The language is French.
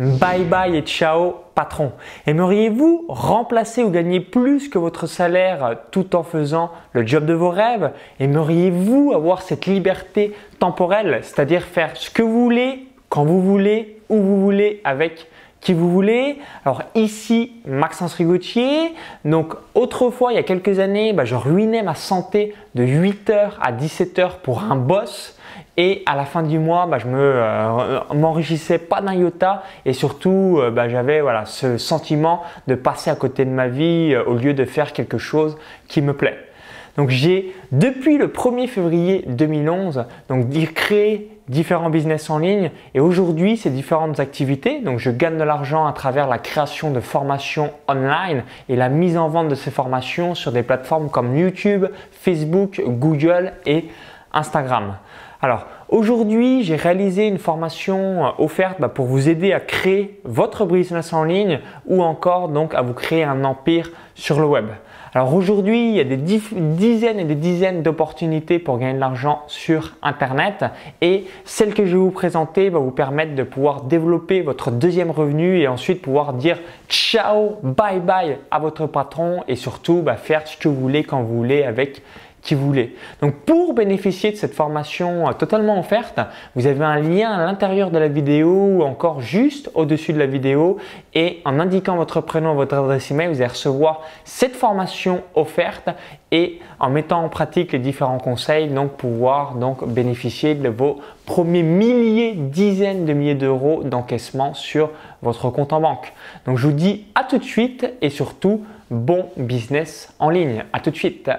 Bye bye et ciao patron. Aimeriez-vous remplacer ou gagner plus que votre salaire tout en faisant le job de vos rêves? Aimeriez-vous avoir cette liberté temporelle, c'est-à-dire faire ce que vous voulez, quand vous voulez, où vous voulez, avec qui vous voulez. Alors ici, Maxence Rigotier. Donc autrefois, il y a quelques années, bah, je ruinais ma santé de 8h à 17h pour un boss. Et à la fin du mois, bah, je ne euh, m'enrichissais pas d'un iota et surtout, euh, bah, j'avais voilà, ce sentiment de passer à côté de ma vie euh, au lieu de faire quelque chose qui me plaît. Donc j'ai depuis le 1er février 2011 donc créé différents business en ligne et aujourd'hui ces différentes activités donc je gagne de l'argent à travers la création de formations online et la mise en vente de ces formations sur des plateformes comme YouTube, Facebook, Google et Instagram. Alors aujourd'hui, j'ai réalisé une formation euh, offerte bah, pour vous aider à créer votre business en ligne ou encore donc à vous créer un empire sur le web. Alors aujourd'hui, il y a des dizaines et des dizaines d'opportunités pour gagner de l'argent sur Internet et celle que je vais vous présenter va vous permettre de pouvoir développer votre deuxième revenu et ensuite pouvoir dire ciao, bye bye à votre patron et surtout bah, faire ce que vous voulez quand vous voulez avec Donc pour bénéficier de cette formation euh, totalement offerte, vous avez un lien à l'intérieur de la vidéo ou encore juste au-dessus de la vidéo et en indiquant votre prénom et votre adresse email, vous allez recevoir cette formation offerte et en mettant en pratique les différents conseils, donc pouvoir donc bénéficier de vos premiers milliers, dizaines de milliers d'euros d'encaissement sur votre compte en banque. Donc je vous dis à tout de suite et surtout bon business en ligne. À tout de suite.